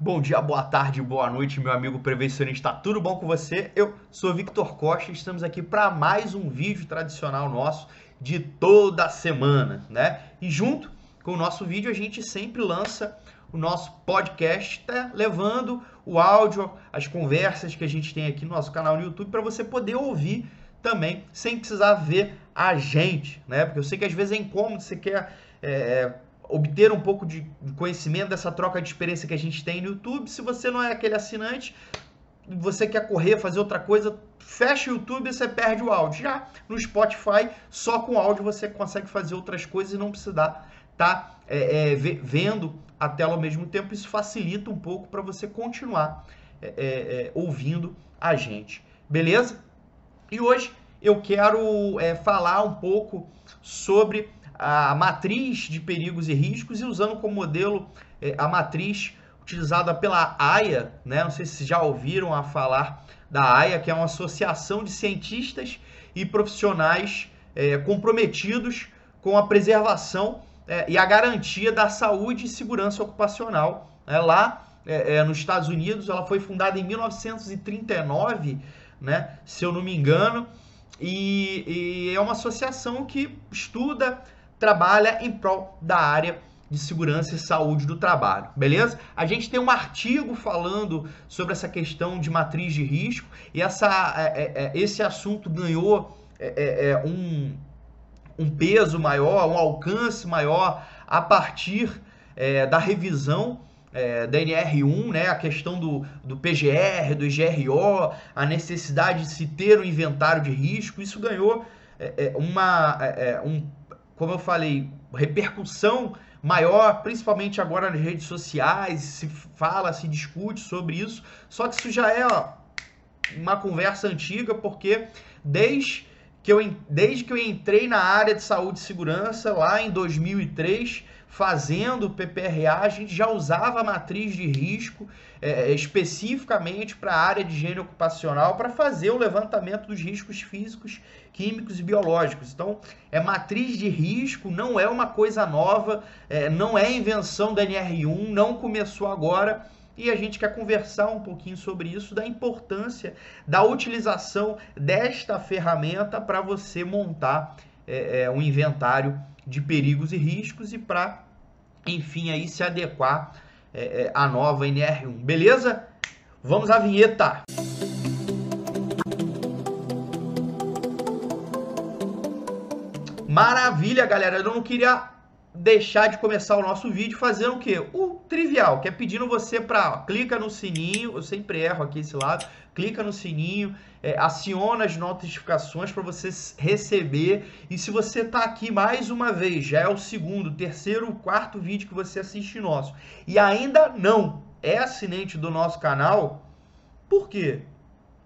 Bom dia, boa tarde, boa noite, meu amigo prevencionista. Tudo bom com você? Eu sou Victor Costa e estamos aqui para mais um vídeo tradicional nosso de toda semana, né? E junto com o nosso vídeo a gente sempre lança o nosso podcast, tá? levando o áudio, as conversas que a gente tem aqui no nosso canal no YouTube para você poder ouvir também sem precisar ver a gente, né? Porque eu sei que às vezes é incômodo, você quer é, obter um pouco de conhecimento dessa troca de experiência que a gente tem no YouTube. Se você não é aquele assinante, você quer correr, fazer outra coisa, fecha o YouTube e você perde o áudio. Já no Spotify, só com áudio você consegue fazer outras coisas e não precisar estar tá, é, é, vendo a tela ao mesmo tempo. Isso facilita um pouco para você continuar é, é, é, ouvindo a gente. Beleza? E hoje eu quero é, falar um pouco sobre a matriz de perigos e riscos e usando como modelo é, a matriz utilizada pela AIA, né? Não sei se já ouviram a falar da AIA, que é uma associação de cientistas e profissionais é, comprometidos com a preservação é, e a garantia da saúde e segurança ocupacional. É, lá nos Estados Unidos, ela foi fundada em 1939, né? Se eu não me engano, e, e é uma associação que estuda trabalha em prol da área de segurança e saúde do trabalho, beleza? A gente tem um artigo falando sobre essa questão de matriz de risco e essa, é, é, é esse assunto ganhou é, é, é, um, um peso maior, um alcance maior a partir da revisão da NR1, né, a questão do, do PGR, do GRO, a necessidade de se ter um inventário de risco, isso ganhou uma, um como eu falei, repercussão maior, principalmente agora nas redes sociais, se fala, se discute sobre isso. Só que isso já é ó, uma conversa antiga, porque desde que, eu, desde que eu entrei na área de saúde e segurança, lá em 2003, fazendo PPRA, a gente já usava a matriz de risco é, especificamente para a área de higiene ocupacional para fazer o levantamento dos riscos físicos, químicos e biológicos. Então, é matriz de risco, não é uma coisa nova, é, não é invenção da NR1, não começou agora. E a gente quer conversar um pouquinho sobre isso, da importância da utilização desta ferramenta para você montar é, é, um inventário de perigos e riscos e para, enfim, aí se adequar é, é, a nova NR1. Beleza? Vamos à vinheta! Maravilha, galera! Eu não queria deixar de começar o nosso vídeo fazendo o quê? O trivial, que é pedindo você para clica no sininho, eu sempre erro aqui esse lado, clica no sininho, é, aciona as notificações para você receber. E se você está aqui mais uma vez, já é o segundo, terceiro, quarto vídeo que você assiste nosso, e ainda não é assinante do nosso canal, por quê?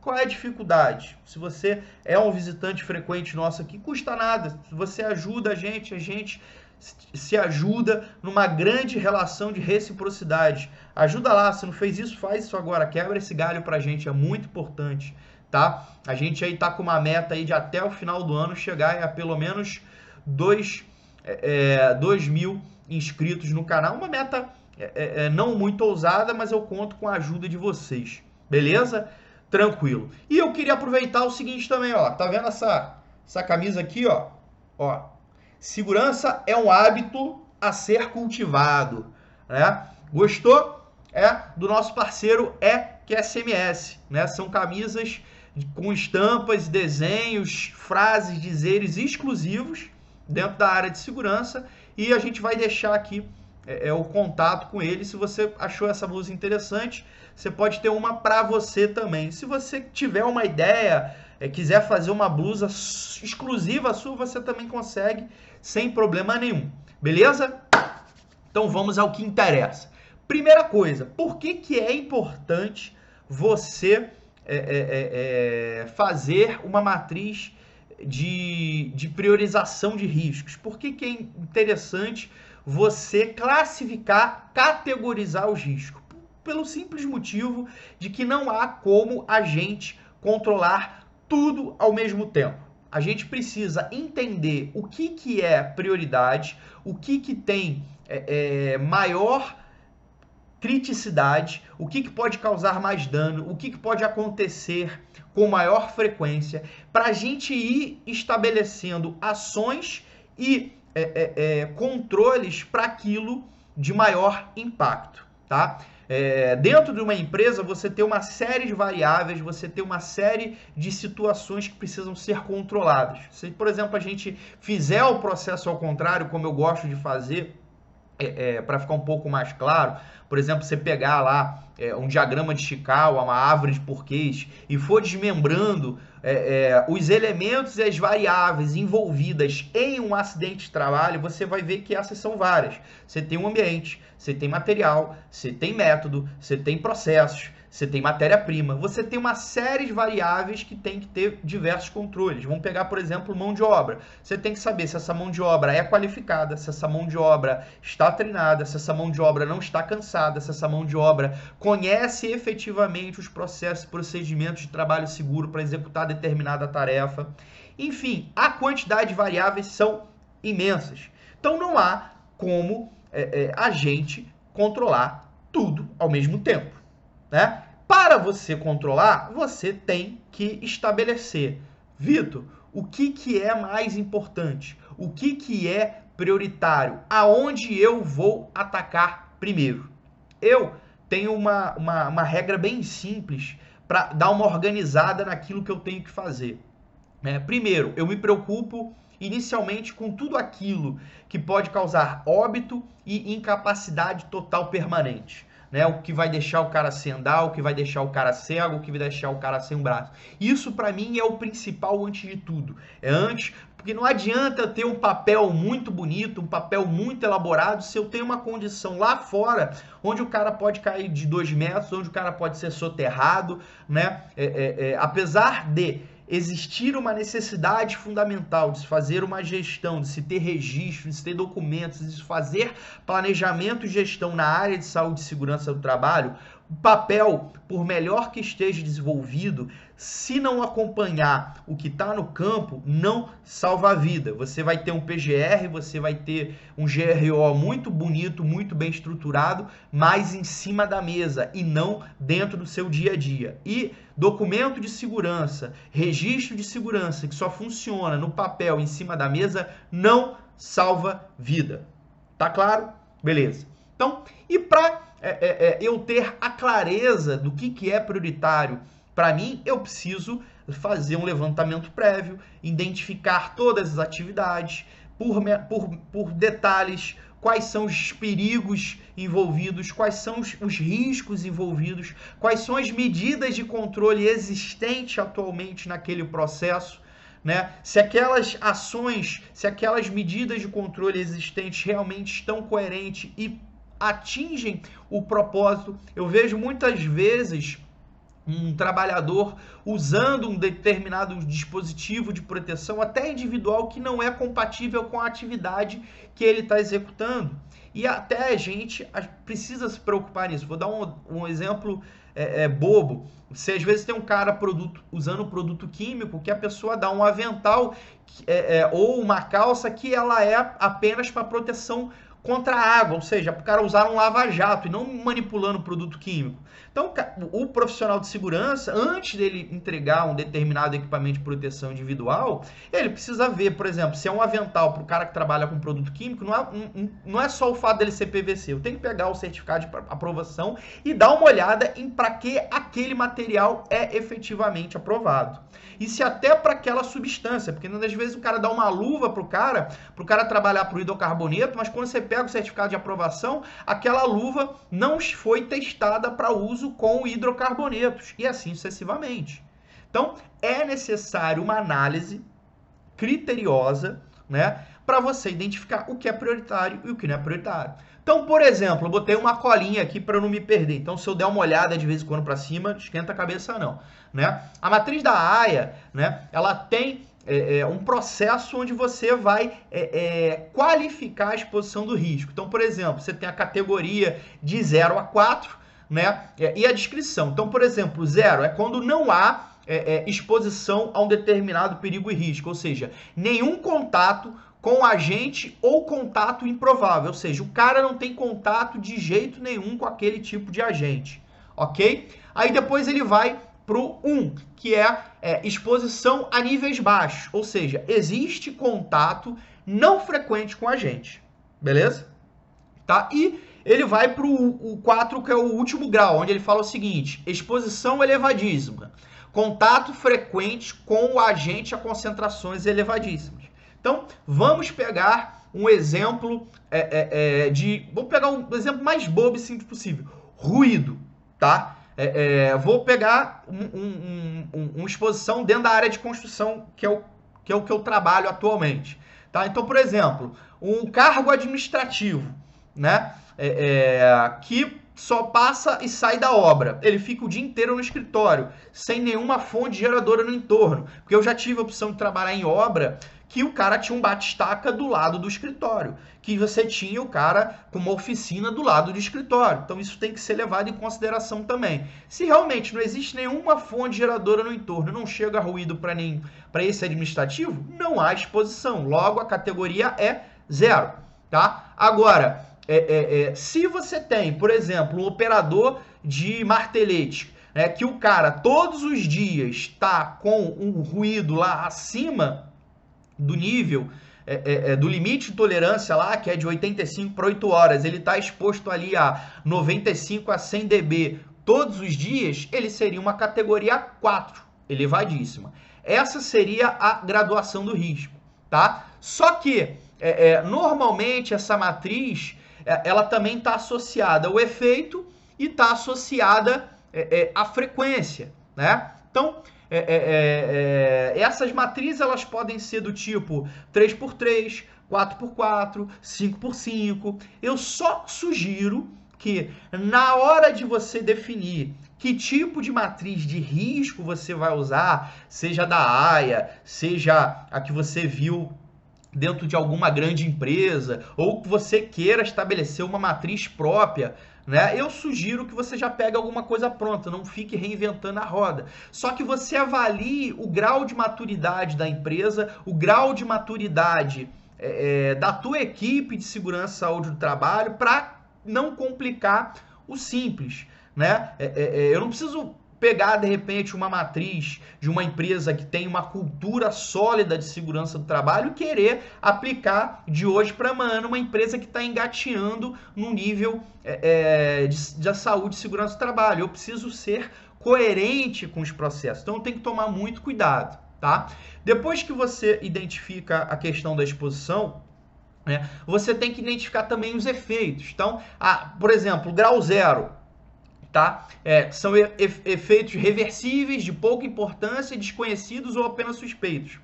Qual é a dificuldade? Se você é um visitante frequente nosso aqui, custa nada. Se você ajuda a gente, a gente se ajuda numa grande relação de reciprocidade. Ajuda lá, se não fez isso, faz isso agora. Quebra esse galho pra gente, é muito importante, tá? A gente aí tá com uma meta aí de até o final do ano chegar a pelo menos 2 é, dois mil inscritos no canal. Uma meta é, é, é, não muito ousada, mas eu conto com a ajuda de vocês, beleza? Tranquilo. E eu queria aproveitar o seguinte também, ó. Tá vendo essa, essa camisa aqui, ó? Ó, Segurança é um hábito a ser cultivado. Né? Gostou? É do nosso parceiro é que é SMS, né? São camisas com estampas, desenhos, frases, dizeres exclusivos dentro da área de segurança e a gente vai deixar aqui é, é, o contato com ele. Se você achou essa blusa interessante, você pode ter uma para você também. Se você tiver uma ideia, é, quiser fazer uma blusa exclusiva sua, você também consegue sem problema nenhum. Beleza? Então vamos ao que interessa. Primeira coisa, por que, que é importante você é, é, é, é, fazer uma matriz de, de priorização de riscos? Por que, que é interessante você classificar, categorizar os riscos? Pelo simples motivo de que não há como a gente controlar tudo ao mesmo tempo a gente precisa entender o que, que é prioridade, o que, que tem é, é, maior criticidade, o que, que pode causar mais dano, o que, que pode acontecer com maior frequência, para a gente ir estabelecendo ações e é, é, é, controles para aquilo de maior impacto, tá? É, dentro de uma empresa, você tem uma série de variáveis, você tem uma série de situações que precisam ser controladas. Se, por exemplo, a gente fizer o processo ao contrário, como eu gosto de fazer, é, é, para ficar um pouco mais claro, por exemplo, você pegar lá é, um diagrama de Chicago, uma árvore de porquês, e for desmembrando é, é, os elementos e as variáveis envolvidas em um acidente de trabalho, você vai ver que essas são várias. Você tem um ambiente, você tem material, você tem método, você tem processos, você tem matéria-prima, você tem uma série de variáveis que tem que ter diversos controles. Vamos pegar, por exemplo, mão de obra. Você tem que saber se essa mão de obra é qualificada, se essa mão de obra está treinada, se essa mão de obra não está cansada, se essa mão de obra conhece efetivamente os processos e procedimentos de trabalho seguro para executar determinada tarefa. Enfim, a quantidade de variáveis são imensas. Então não há como é, é, a gente controlar tudo ao mesmo tempo. Né? Para você controlar, você tem que estabelecer, Vitor, o que, que é mais importante, o que, que é prioritário, aonde eu vou atacar primeiro. Eu tenho uma, uma, uma regra bem simples para dar uma organizada naquilo que eu tenho que fazer. É, primeiro, eu me preocupo inicialmente com tudo aquilo que pode causar óbito e incapacidade total permanente né? O que vai deixar o cara sem andar, o que vai deixar o cara cego, o que vai deixar o cara sem um braço. Isso para mim é o principal antes de tudo. É antes, porque não adianta ter um papel muito bonito, um papel muito elaborado, se eu tenho uma condição lá fora onde o cara pode cair de dois metros, onde o cara pode ser soterrado, né? É, é, é, apesar de existir uma necessidade fundamental de se fazer uma gestão, de se ter registro, de se ter documentos, de se fazer planejamento e gestão na área de saúde e segurança do trabalho, papel, por melhor que esteja desenvolvido, se não acompanhar o que está no campo, não salva a vida. Você vai ter um PGR, você vai ter um GRO muito bonito, muito bem estruturado, mas em cima da mesa e não dentro do seu dia a dia. E documento de segurança, registro de segurança que só funciona no papel em cima da mesa, não salva vida. Tá claro? Beleza. Então, e para é, é, é, eu ter a clareza do que, que é prioritário para mim, eu preciso fazer um levantamento prévio, identificar todas as atividades, por, por, por detalhes, quais são os perigos envolvidos, quais são os, os, riscos envolvidos, quais são as medidas de controle existentes atualmente naquele processo. Né? Se aquelas ações, se aquelas medidas de controle existentes realmente estão coerentes e atingem o propósito. Eu vejo muitas vezes um trabalhador usando um determinado dispositivo de proteção, até individual, que não é compatível com a atividade que ele está executando. E até a gente precisa se preocupar nisso. Vou dar um, um exemplo é, é, bobo. Se às vezes tem um cara produto, usando produto químico que a pessoa dá um avental é, é, ou uma calça que ela é apenas para proteção contra a água, ou seja, para o cara usar um lava-jato e não manipulando produto químico. Então, o profissional de segurança, antes dele entregar um determinado equipamento de proteção individual, ele precisa ver, por exemplo, se é um avental para o cara que trabalha com produto químico, não é, não é só o fato dele ser PVC. Eu tenho que pegar o certificado de aprovação e dar uma olhada em para que aquele material é efetivamente aprovado. E se até para aquela substância, porque às vezes o cara dá uma luva para o cara, para o cara trabalhar para o hidrocarboneto, mas quando você pega o certificado de aprovação, aquela luva não foi testada para uso com hidrocarbonetos e assim sucessivamente. Então, é necessário uma análise criteriosa, né, para você identificar o que é prioritário e o que não é prioritário. Então, por exemplo, eu botei uma colinha aqui para não me perder. Então, se eu der uma olhada de vez em quando para cima, esquenta a cabeça não, né? A matriz da AIA, né, ela tem é, é, um processo onde você vai é, é qualificar a exposição do risco. Então, por exemplo, você tem a categoria de 0 a 4, né? E a descrição. Então, por exemplo, zero é quando não há é, é, exposição a um determinado perigo e risco, ou seja, nenhum contato com agente ou contato improvável, ou seja, o cara não tem contato de jeito nenhum com aquele tipo de agente, ok? Aí depois ele vai pro 1, que é, é exposição a níveis baixos, ou seja, existe contato não frequente com a gente, beleza? Tá? E ele vai para o 4, que é o último grau, onde ele fala o seguinte: exposição elevadíssima, contato frequente com o agente a concentrações elevadíssimas. Então, vamos pegar um exemplo é, é, é, de. Vou pegar um exemplo mais bobo e simples possível: ruído, tá? É, é, vou pegar um, um, um, uma exposição dentro da área de construção, que é o que, é o que eu trabalho atualmente. Tá? Então, por exemplo, um cargo administrativo, né? É, é, que só passa e sai da obra. Ele fica o dia inteiro no escritório, sem nenhuma fonte geradora no entorno. Porque eu já tive a opção de trabalhar em obra que o cara tinha um batistaca do lado do escritório, que você tinha o cara com uma oficina do lado do escritório. Então isso tem que ser levado em consideração também. Se realmente não existe nenhuma fonte geradora no entorno, não chega ruído para nem para esse administrativo, não há exposição. Logo a categoria é zero, tá? Agora, é, é, é, se você tem, por exemplo, um operador de martelete, né, que o cara todos os dias está com um ruído lá acima do nível é, é, é, do limite de tolerância lá, que é de 85 para 8 horas, ele está exposto ali a 95 a 100 dB todos os dias, ele seria uma categoria 4, elevadíssima. Essa seria a graduação do risco, tá? Só que, é, é normalmente, essa matriz, é, ela também está associada ao efeito e está associada à frequência, né? Então, é, é, é, é, essas matrizes elas podem ser do tipo 3x3, 4x4, 5x5. Eu só sugiro que na hora de você definir que tipo de matriz de risco você vai usar, seja da AIA, seja a que você viu dentro de alguma grande empresa, ou que você queira estabelecer uma matriz própria, né? Eu sugiro que você já pegue alguma coisa pronta, não fique reinventando a roda. Só que você avalie o grau de maturidade da empresa, o grau de maturidade é, é da tua equipe de segurança e saúde do trabalho para não complicar o simples. Né? É, é, é eu não preciso pegar de repente uma matriz de uma empresa que tem uma cultura sólida de segurança do trabalho e querer aplicar de hoje para amanhã numa empresa que está engateando no nível é, é, de, de saúde e segurança do trabalho. Eu preciso ser coerente com os processos, então tenho que tomar muito cuidado, tá? Depois que você identifica a questão da exposição, né, você tem que identificar também os efeitos. Então, ah, por exemplo, grau zero, tá? É, são efeitos reversíveis, de pouca importância, desconhecidos ou apenas suspeitos.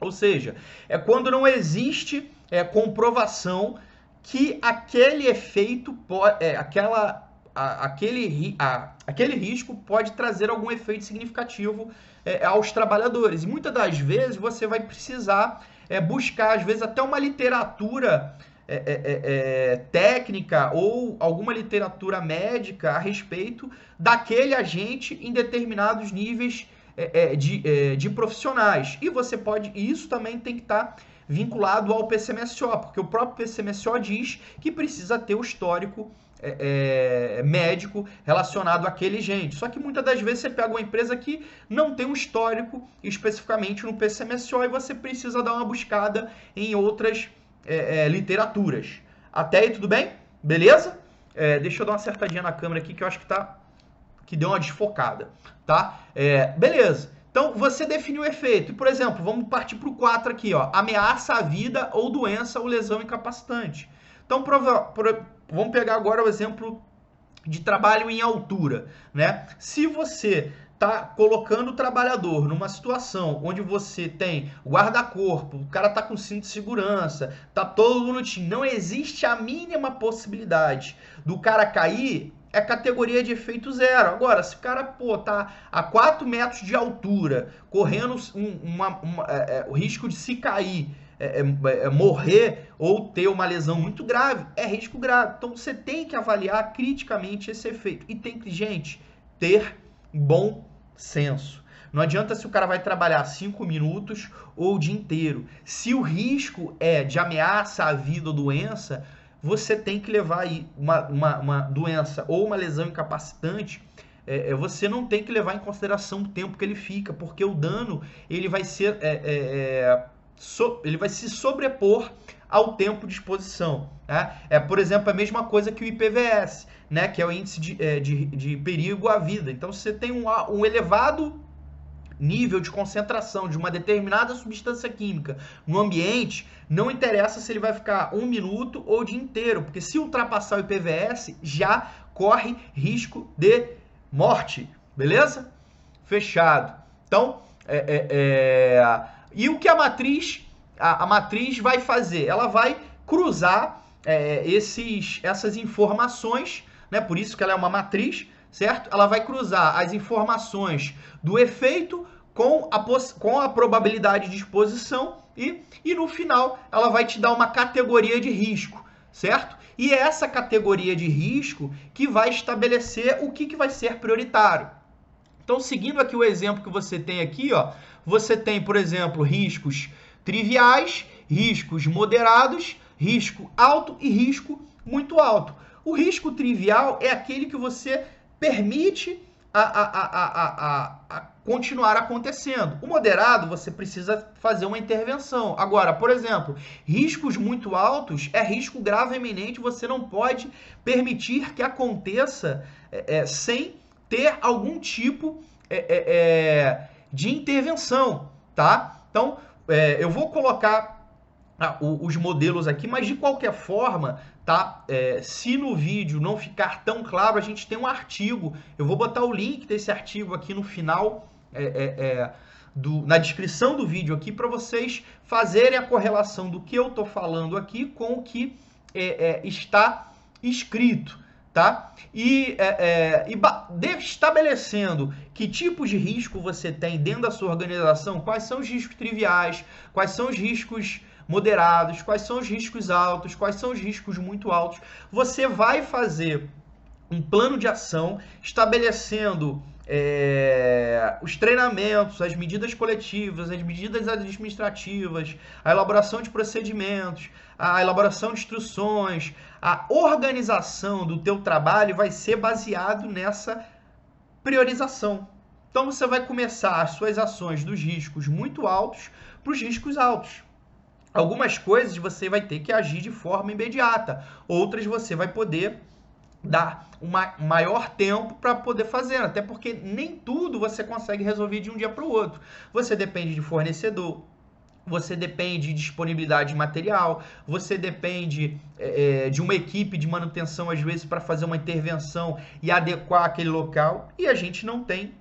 Ou seja, é quando não existe é, comprovação que aquele efeito, pode, é, aquela, a, aquele, a, aquele risco pode trazer algum efeito significativo é, aos trabalhadores. E muitas das vezes você vai precisar é, buscar, às vezes, até uma literatura é, é, é, é, técnica ou alguma literatura médica a respeito daquele agente em determinados níveis é, de, de profissionais. E você pode, isso também tem que estar tá vinculado ao PCMSO, porque o próprio PCMSO diz que precisa ter o histórico é, é, médico relacionado àquele gente. Só que muitas das vezes você pega uma empresa que não tem um histórico especificamente no PCMSO e você precisa dar uma buscada em outras é, é, literaturas. Até aí, tudo bem? Beleza? É, deixa eu dar uma acertadinha na câmera aqui que eu acho que tá que deu uma desfocada, tá? É, beleza. Então, você definiu o efeito. Por exemplo, vamos partir para o 4 aqui, ó. Ameaça à vida ou doença ou lesão incapacitante. Então, prova, prova, vamos pegar agora o exemplo de trabalho em altura, né? Se você tá colocando o trabalhador numa situação onde você tem guarda-corpo, o cara tá com cinto de segurança, tá todo bonitinho, não existe a mínima possibilidade do cara cair, é categoria de efeito zero. Agora, se o cara, pô, tá a 4 metros de altura, correndo um, uma, uma, é, é, o risco de se cair, é, é, é, morrer ou ter uma lesão muito grave, é risco grave. Então, você tem que avaliar criticamente esse efeito. E tem que, gente, ter bom senso. Não adianta se o cara vai trabalhar 5 minutos ou o dia inteiro. Se o risco é de ameaça à vida ou doença, você tem que levar aí uma, uma, uma doença ou uma lesão incapacitante. É, é, você não tem que levar em consideração o tempo que ele fica, porque o dano ele vai ser é, é, é so, ele vai se sobrepor ao tempo de exposição. Né? É, por exemplo, a mesma coisa que o IPVS, né? que é o índice de, é, de, de perigo à vida. Então, se você tem um, um elevado nível de concentração de uma determinada substância química no ambiente, não interessa se ele vai ficar um minuto ou o dia inteiro, porque se ultrapassar o IPVS, já corre risco de morte, beleza? Fechado. Então, é, é, é... e o que a matriz, a, a, matriz vai fazer? Ela vai cruzar é, esses, essas informações, né? Por isso que ela é uma matriz certo? Ela vai cruzar as informações do efeito com a, com a probabilidade de exposição e, e no final ela vai te dar uma categoria de risco, certo? E é essa categoria de risco que vai estabelecer o que, que vai ser prioritário. Então, seguindo aqui o exemplo que você tem aqui, ó, você tem, por exemplo, riscos triviais, riscos moderados, risco alto e risco muito alto. O risco trivial é aquele que você permite a, a, a, a, continuar acontecendo. O moderado, você precisa fazer uma intervenção. Agora, por exemplo, riscos muito altos é risco grave eminente, você não pode permitir que aconteça é, é, sem ter algum tipo é, é, é de intervenção, tá? Então, é, eu vou colocar ah, os modelos aqui, mas de qualquer forma, tá? É, se no vídeo não ficar tão claro, a gente tem um artigo. Eu vou botar o link desse artigo aqui no final, é, é, é do, na descrição do vídeo aqui, para vocês fazerem a correlação do que eu estou falando aqui com o que é, é, está escrito. Tá? E, e estabelecendo que tipos de risco você tem dentro da sua organização, quais são os riscos triviais, quais são os riscos moderados, quais são os riscos altos, quais são os riscos muito altos. Você vai fazer um plano de ação estabelecendo é, os treinamentos, as medidas coletivas, as medidas administrativas, a elaboração de procedimentos, a elaboração de instruções, a organização do teu trabalho vai ser baseado nessa priorização. Então você vai começar as suas ações dos riscos muito altos para os riscos altos. Algumas coisas você vai ter que agir de forma imediata, outras você vai poder dar um maior tempo para poder fazer, até porque nem tudo você consegue resolver de um dia para o outro. Você depende de fornecedor, você depende de disponibilidade de material, você depende é, de uma equipe de manutenção, às vezes, para fazer uma intervenção e adequar aquele local, e a gente não tem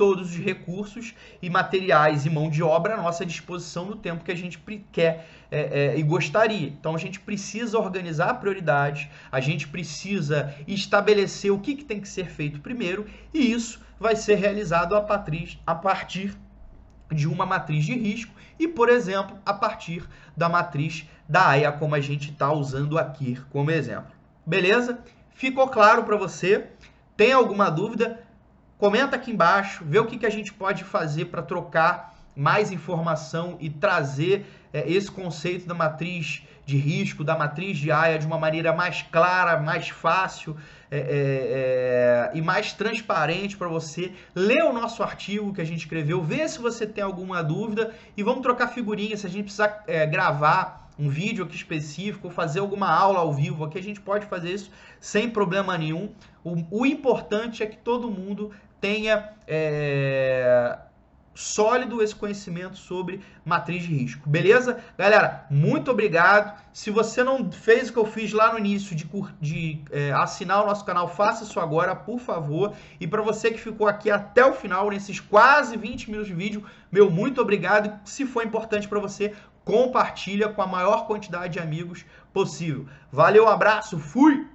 todos os recursos e materiais e mão de obra à nossa disposição no tempo que a gente quer é, é, e gostaria. Então a gente precisa organizar prioridades, a gente precisa estabelecer o que, que tem que ser feito primeiro e isso vai ser realizado a partir, a partir de uma matriz de risco e, por exemplo, a partir da matriz da AIA, como a gente está usando aqui como exemplo. Beleza? Ficou claro para você? Tem alguma dúvida? Comenta aqui embaixo, vê o que, que a gente pode fazer para trocar mais informação e trazer é, esse conceito da matriz de risco, da matriz de AIA de uma maneira mais clara, mais fácil é, é, e mais transparente para você. Lê o nosso artigo que a gente escreveu, vê se você tem alguma dúvida e vamos trocar figurinhas. Se a gente precisar gravar um vídeo aqui específico, fazer alguma aula ao vivo aqui, a gente pode fazer isso sem problema nenhum. O, o importante é que todo mundo tenha é, sólido esse conhecimento sobre matriz de risco. Beleza? Galera, muito obrigado. Se você não fez o que eu fiz lá no início de, de é, assinar o nosso canal, faça isso agora, por favor. E para você que ficou aqui até o final, nesses quase 20 minutos de vídeo, meu muito obrigado. Se for importante para você, compartilha com a maior quantidade de amigos possível. Valeu, abraço, fui!